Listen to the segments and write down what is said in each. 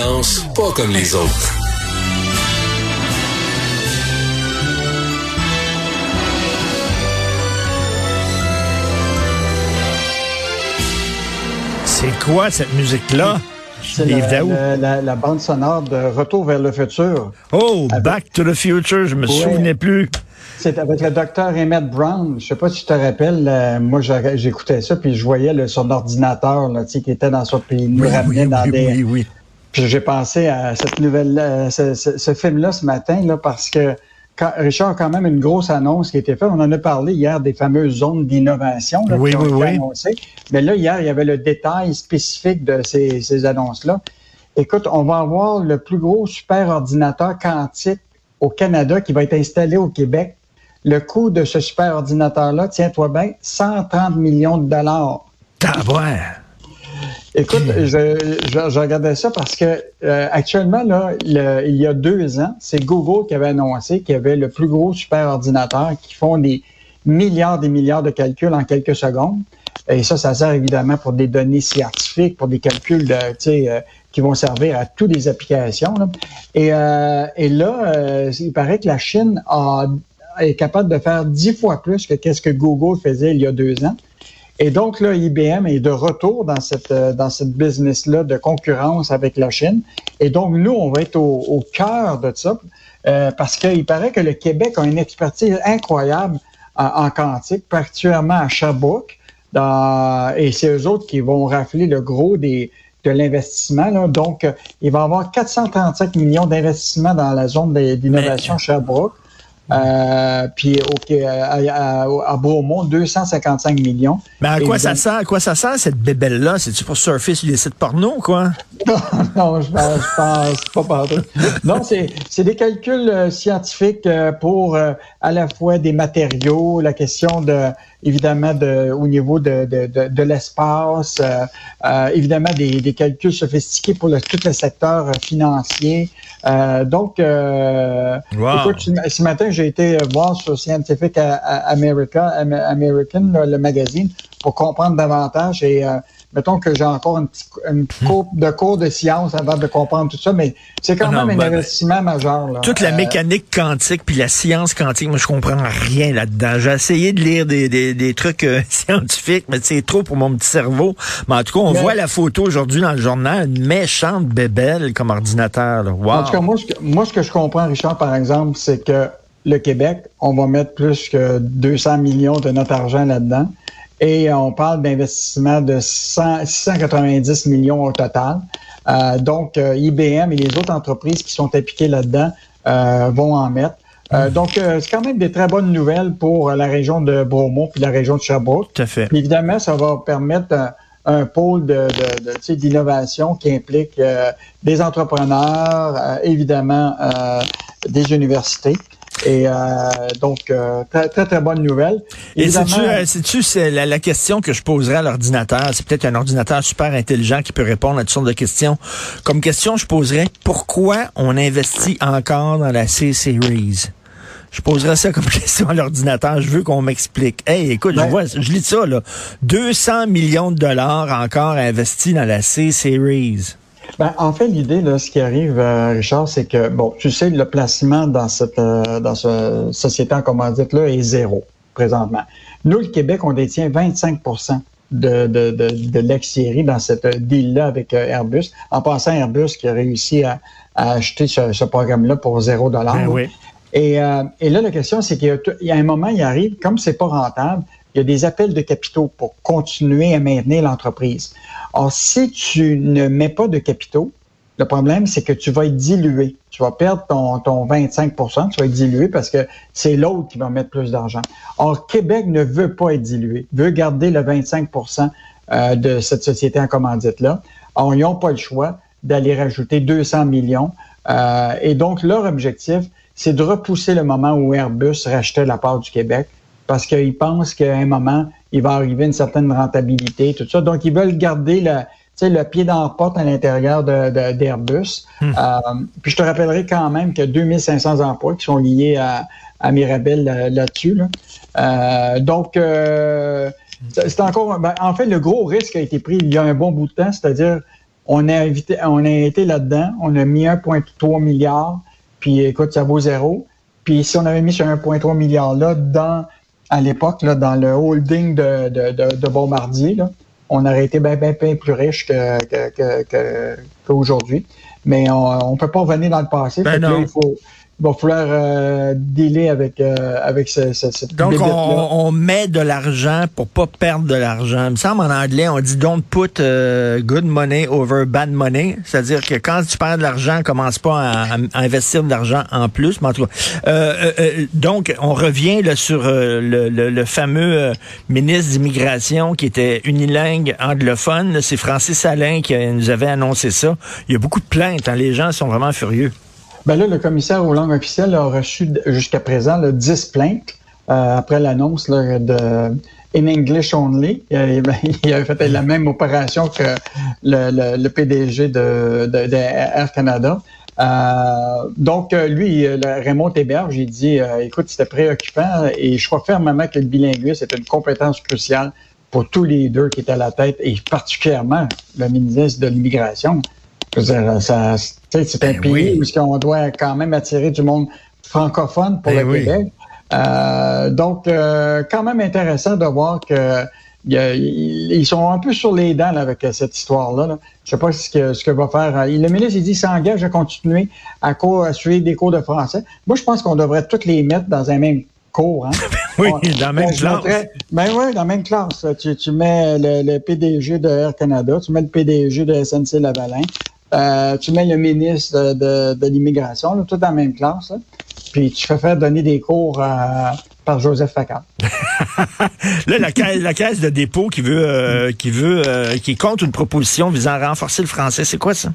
Pas comme les autres. C'est quoi cette musique-là? C'est la, Daou? la- la- la bande sonore de Retour vers le futur. Oh, Avec- Back to the Future, je me Ouais. souvenais plus. C'est avec le docteur Emmett Brown. Je sais pas si tu te rappelles, euh, moi j'écoutais ça, puis je voyais là, son ordinateur là, qui était dans son puis il nous Oui, ramenait oui, dans oui, des. J'ai pensé à cette nouvelle, euh, ce, ce- ce film-là ce matin, là, parce que quand, Richard a quand même une grosse annonce qui a été faite. On en a parlé hier des fameuses zones d'innovation Oui, qui ont oui, été oui. annoncées. Mais là, hier, il y avait le détail spécifique de ces, ces annonces-là. Écoute, on va avoir le plus gros super ordinateur quantique au Canada qui va être installé au Québec. Le coût de ce super ordinateur-là, tiens-toi bien, 130 millions de dollars. Tabouin. Écoute, je, je, je regardais ça parce que euh, actuellement, là, le- il y a deux ans, c'est Google qui avait annoncé qu'il y avait le plus gros super ordinateur qui font des milliards et milliards de calculs en quelques secondes. Et ça, ça sert évidemment pour des données scientifiques, pour des calculs de, euh, qui vont servir à toutes les applications. là. Et, euh, et là, euh, il paraît que la Chine a, est capable de faire dix fois plus que qu'est-ce que Google faisait il y a deux ans. Et donc, là, IBM est de retour dans cette, euh, dans cette business-là de concurrence avec la Chine. Et donc, nous, on va être au, au cœur de ça euh, parce qu'il paraît que le Québec a une expertise incroyable en, en quantique, particulièrement à Sherbrooke. Dans, et c'est eux autres qui vont rafler le gros des, de l'investissement. là. Donc, euh, il va y avoir 435 millions d'investissements dans la zone d'innovation Sherbrooke. Euh, puis au, à, à, à Beaumont, 255 millions. Mais à quoi ça Évidemment- sert? À quoi ça sert, cette bébelle-là? C'est-tu pour surfer sur les sites porno, quoi? non, je pense, je pense pas partout. Non, c'est, c'est des calculs euh, scientifiques euh, pour à la fois des matériaux, la question de évidemment de, au niveau de, de, de, de l'espace, évidemment des, des calculs sophistiqués pour le, tout le secteur financier. Donc, Wow. écoute, ce matin, j'ai été voir sur Scientific America, Am- American, le magazine, pour comprendre davantage. Et euh, mettons que j'ai encore une petite une petite courbe de cours de science avant de comprendre tout ça, mais c'est quand Ah non, même un ben, investissement majeur. Là. Toute la Euh, mécanique quantique puis la science quantique, moi je comprends rien là-dedans. J'ai essayé de lire des, des, des trucs euh, scientifiques, mais c'est trop pour mon petit cerveau. Mais en tout cas, on Mais- voit la photo aujourd'hui dans le journal, une méchante bébelle comme ordinateur. Là. Wow. En tout cas, moi ce, que, moi, ce que je comprends, Richard, par exemple, c'est que le Québec, on va mettre plus que 200 millions de notre argent là-dedans. Et on parle d'investissement de 100 690 millions au total. Euh, donc, euh, IBM et les autres entreprises qui sont impliquées là-dedans euh, vont en mettre. Euh, donc, euh, c'est quand même des très bonnes nouvelles pour la région de Beaumont puis la région de Sherbrooke. Tout à fait. Puis évidemment, ça va permettre un, un pôle de, de, d'innovation qui implique euh, des entrepreneurs, euh, évidemment euh, des universités. Et euh, donc, euh, très, très, très bonne nouvelle. Et Évidemment, sais-tu, euh, sais-tu, c'est la, la question que je poserais à l'ordinateur, c'est peut-être un ordinateur super intelligent qui peut répondre à toutes sortes de questions. Comme question, je poserais pourquoi on investit encore dans la C-Series? Je poserais ça comme question à l'ordinateur. Je veux qu'on m'explique. Hey, écoute, je Ben- vois, je lis ça, là. 200 millions de dollars encore investis dans la C-Series. Ben, en fait, l'idée, là, ce qui arrive, euh, Richard, c'est que, bon, tu sais, le placement dans cette euh, dans ce société en commandite-là est zéro présentement. Nous, le Québec, on détient 25 de, de, de, de l'ex-série dans cette deal-là avec euh, Airbus. En passant, Airbus qui a réussi à, à acheter ce, ce programme-là pour zéro dollar. Ben oui. Et, euh, et là, la question, c'est qu'il y a, tout- il y a un moment, il arrive, comme c'est pas rentable, il y a des appels de capitaux pour continuer à maintenir l'entreprise. Or, si tu ne mets pas de capitaux, le problème, c'est que tu vas être dilué. Tu vas perdre ton, ton 25% tu vas être dilué parce que c'est l'autre qui va mettre plus d'argent. Or, Québec ne veut pas être dilué, veut garder le 25% euh, de cette société en commandite-là. Or, ils n'ont pas le choix d'aller rajouter 200 millions Euh, et donc, leur objectif, c'est de repousser le moment où Airbus rachetait la part du Québec parce qu'ils pensent qu'à un moment, il va arriver une certaine rentabilité, tout ça. Donc, ils veulent garder le, le pied dans la porte à l'intérieur d'Airbus. De, euh, puis je te rappellerai quand même que 2500 emplois qui sont liés à, à Mirabel là-dessus. Euh, donc, euh, c'est encore... Ben, en fait, le gros risque a été pris il y a un bon bout de temps, c'est-à-dire on a, invité, on a été là-dedans, on a mis 1,3 milliard, puis écoute, ça vaut zéro. Puis si on avait mis ce 1,3 milliard là dans à l'époque, là, dans le holding de, de, de, Bombardier, là, on aurait été bien, bien, bien plus riche qu'aujourd'hui. Que, que, Mais on ne peut pas revenir dans le passé. Ben non. il faut, il va falloir euh, dealer avec, euh, avec ce, ce, cette Donc, on, on, met de l'argent pour pas perdre de l'argent. Il me semble en anglais, on dit don't put uh, good money over bad money. C'est-à-dire que quand tu perds de l'argent, commence pas à, à, investir de l'argent en plus. Mais en tout cas, euh, euh donc, on revient là, sur euh, le, le, le, fameux ministre d'immigration qui était unilingue anglophone. C'est Francis Alain qui nous avait annoncé ça. Il y a beaucoup de plaintes. Hein. Les gens sont vraiment furieux. Ben là, le commissaire aux langues officielles a reçu jusqu'à présent là, 10 plaintes euh, après l'annonce de In English Only. Il, il avait fait la même opération que le, le, le PDG de, de, Air Canada. Euh, donc, lui, le Raymond Théberge, j'ai dit, euh, écoute, c'était préoccupant et je crois fermement que le bilinguisme est une compétence cruciale pour tous les deux qui étaient à la tête et particulièrement le ministre de l'Immigration. C'est un ben pays oui. où on doit quand même attirer du monde francophone pour ben le oui. Québec. Euh, donc, euh, quand même intéressant de voir que ils sont un peu sur les dents là, avec cette histoire-là. Là. Je sais pas ce que, ce que va faire. Euh, le ministre, il dit s'engage à continuer à, cours, à suivre des cours de français. Moi, je pense qu'on devrait tous les mettre dans un même cours. Hein? oui, dans la même classe. ben oui, dans la même classe. Tu, tu mets le, le, PDG de Air Canada, tu mets le PDG de SNC Lavalin, euh, tu mets le ministre de, de l'immigration, tout dans la même classe, là, puis tu fais faire donner des cours à, par Joseph Facal. là, la caisse, la caisse de dépôt qui veut, euh, qui veut, euh, qui compte une proposition visant à renforcer le français, c'est quoi ça?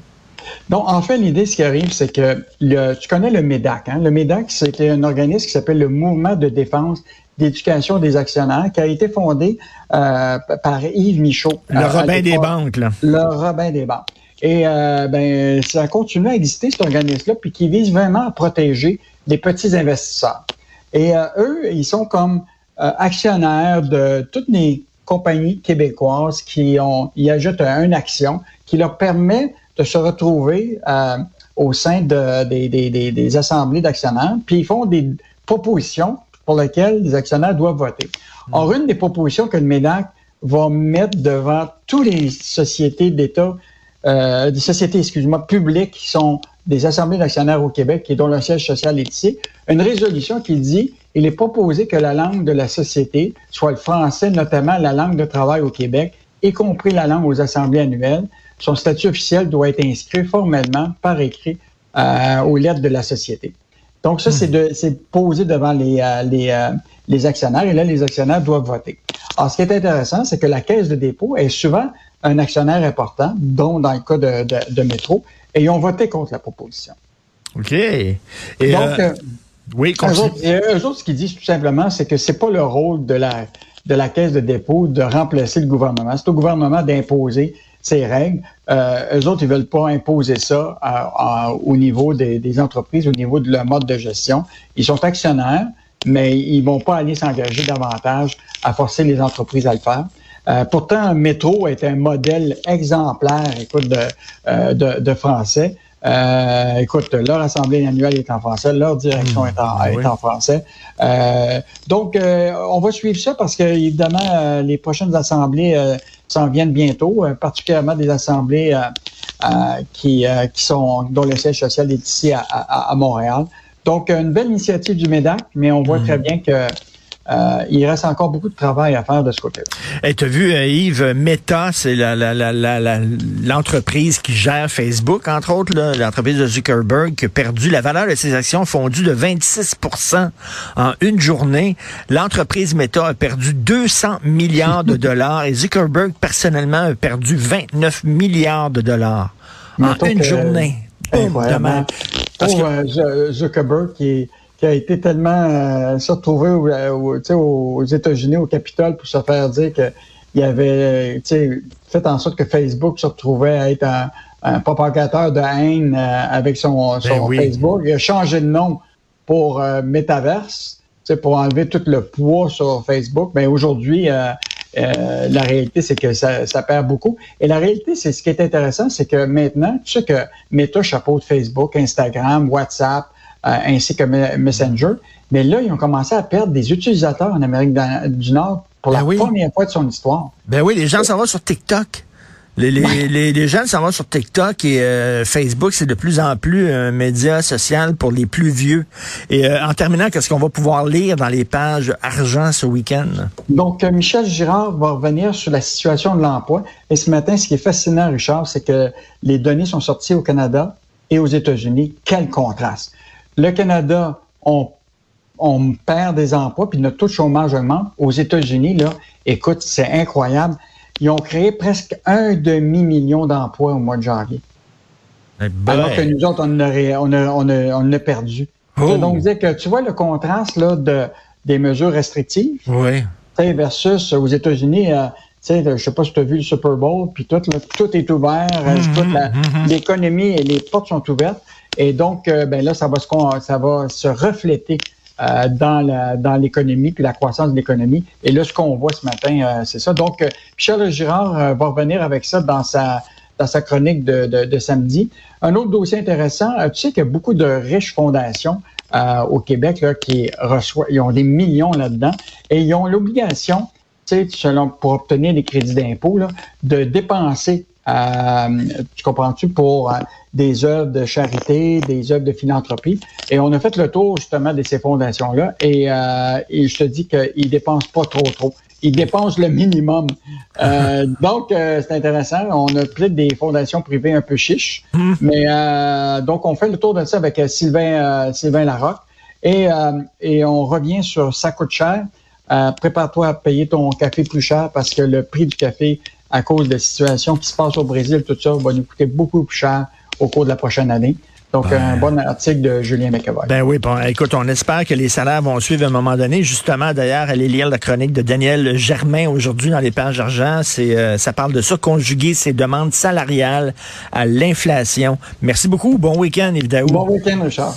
Donc, en fait, l'idée, ce qui arrive, c'est que le, tu connais le MEDAC. Hein? Le MEDAC, c'était un organisme qui s'appelle le Mouvement de défense d'éducation des actionnaires, qui a été fondé euh, par Yves Michaud. Le Robin des banques, là. Le Robin des banques. Et euh, ben, ça continue à exister, cet organisme-là, puis qui vise vraiment à protéger les petits investisseurs. Et euh, eux, ils sont comme euh, actionnaires de toutes les compagnies québécoises qui ont, y ajoutent une action qui leur permet de se retrouver euh, au sein de, des, des, des, des assemblées d'actionnaires, puis ils font des propositions pour lesquelles les actionnaires doivent voter. Mmh. Or, une des propositions que le MEDAC va mettre devant toutes les sociétés d'État euh, des sociétés, excuse-moi, publiques qui sont des assemblées d'actionnaires au Québec et dont le siège social est ici, une résolution qui dit il est proposé que la langue de la société soit le français, notamment la langue de travail au Québec, y compris la langue aux assemblées annuelles. Son statut officiel doit être inscrit formellement par écrit euh, aux lettres de la société. Donc ça, c'est de c'est posé devant les, euh, les, euh, les actionnaires et là, les actionnaires doivent voter. Alors, ce qui est intéressant, c'est que la caisse de dépôt est souvent un actionnaire important, dont dans le cas de, de, de Métro, et ils ont voté contre la proposition. OK. Et Donc, euh, oui, eux autres, et eux autres, ce qu'ils disent tout simplement, c'est que c'est pas le rôle de la, de la caisse de dépôt de remplacer le gouvernement. C'est au gouvernement d'imposer ces règles. Euh, eux autres, ils veulent pas imposer ça à, à, au niveau des, des, entreprises, au niveau de leur mode de gestion. Ils sont actionnaires, mais ils vont pas aller s'engager davantage à forcer les entreprises à le faire. Euh, pourtant, Métro est un modèle exemplaire, écoute, de, euh, de, de français. Euh, écoute, leur assemblée annuelle est en français, leur direction mmh, est, en, oui. est, en, français. Euh, donc, euh, on va suivre ça parce que, évidemment, euh, les prochaines assemblées s'en viennent bientôt, particulièrement des assemblées qui, qui sont dont le siège social est ici à, à, à, Montréal. Donc, une belle initiative du MEDAC, mais on voit mmh. très bien que euh, il reste encore beaucoup de travail à faire de ce côté-là. Hey, tu as vu, euh, Yves, Meta, c'est l'entreprise la, la, qui gère Facebook, entre autres, l'entreprise de Zuckerberg, qui a perdu la valeur de ses actions fondues de 26% en une journée. L'entreprise Meta a perdu 200 milliards de dollars et Zuckerberg, personnellement, a perdu 29 milliards de dollars en une journée. Incroyable. Parce que... Zuckerberg qui, qui, a été tellement euh, se retrouvé aux États-Unis, au Capitole, pour se faire dire qu'il avait fait en sorte que Facebook se retrouvait à être un, propagateur de haine avec son, ben Facebook. Il a changé de nom pour Metaverse pour enlever tout le poids sur Facebook. Mais aujourd'hui, euh, euh, la réalité, c'est que ça, perd beaucoup. Et la réalité, c'est ce qui est intéressant, c'est que maintenant, tu sais que Meta chapeaute Facebook, Instagram, WhatsApp, euh, ainsi que Messenger. Mais là, ils ont commencé à perdre des utilisateurs en Amérique du Nord pour la ben première fois de son histoire. Ben oui, les gens s'en vont sur TikTok. Les, les, les, les, jeunes s'en vont sur TikTok et euh, Facebook, c'est de plus en plus un média social pour les plus vieux. Et euh, en terminant, qu'est-ce qu'on va pouvoir lire dans les pages argent ce week-end? Donc, euh, Michel Girard va revenir sur la situation de l'emploi. Et ce matin, ce qui est fascinant, Richard, c'est que les données sont sorties au Canada et aux États-Unis. Quel contraste! Le Canada, on, on perd des emplois, puis notre taux de chômage augmente. Aux États-Unis, là, écoute, c'est incroyable ils ont créé presque un demi-million d'emplois au mois de janvier. Eh ben. Alors que nous autres, on a, on a, on a, perdu. Oh. Donc, dire que tu vois le contraste là, de, des mesures restrictives oui. versus aux États-Unis, euh, je ne sais pas si tu as vu le Super Bowl, puis tout, tout est ouvert, euh, mm-hmm, mm-hmm. l'économie et les portes sont ouvertes. Et donc, euh, ben là, ça va, se, refléter euh, dans dans l'économie puis la croissance de l'économie. Et là, ce qu'on voit ce matin, euh, c'est ça. Donc, Michel euh, Girard va revenir avec ça dans sa dans sa chronique de, de, samedi. Un autre dossier intéressant, tu sais qu'il y a beaucoup de riches fondations au Québec là, qui reçoivent, ils ont des millions là-dedans et ils ont l'obligation, tu sais, selon, pour obtenir des crédits d'impôt, de dépenser euh, tu comprends-tu, pour euh, des œuvres de charité, des œuvres de philanthropie. Et on a fait le tour justement de ces fondations-là. Et, euh, et je te dis qu'ils dépensent pas trop, trop. Ils dépensent le minimum. Euh, donc, c'est intéressant. On a peut-être des fondations privées un peu chiches. Hmm. Mais donc, on fait le tour de ça avec Sylvain, Sylvain Larocque. Et, et on revient sur ça coûte cher. Prépare-toi à payer ton café plus cher parce que le prix du café à cause de la situation qui se passe au Brésil, tout ça va nous coûter beaucoup plus cher au cours de la prochaine année. Donc, un bon article de Julien McEvoy. Ben oui, bon, écoute, on espère que les salaires vont suivre à un moment donné. Justement, d'ailleurs, allez lire la chronique de Daniel Germain aujourd'hui dans les pages argent. C'est, euh, ça parle de ça, conjuguer ses demandes salariales à l'inflation. Merci beaucoup. Bon week-end, évidemment. Bon week-end, Richard.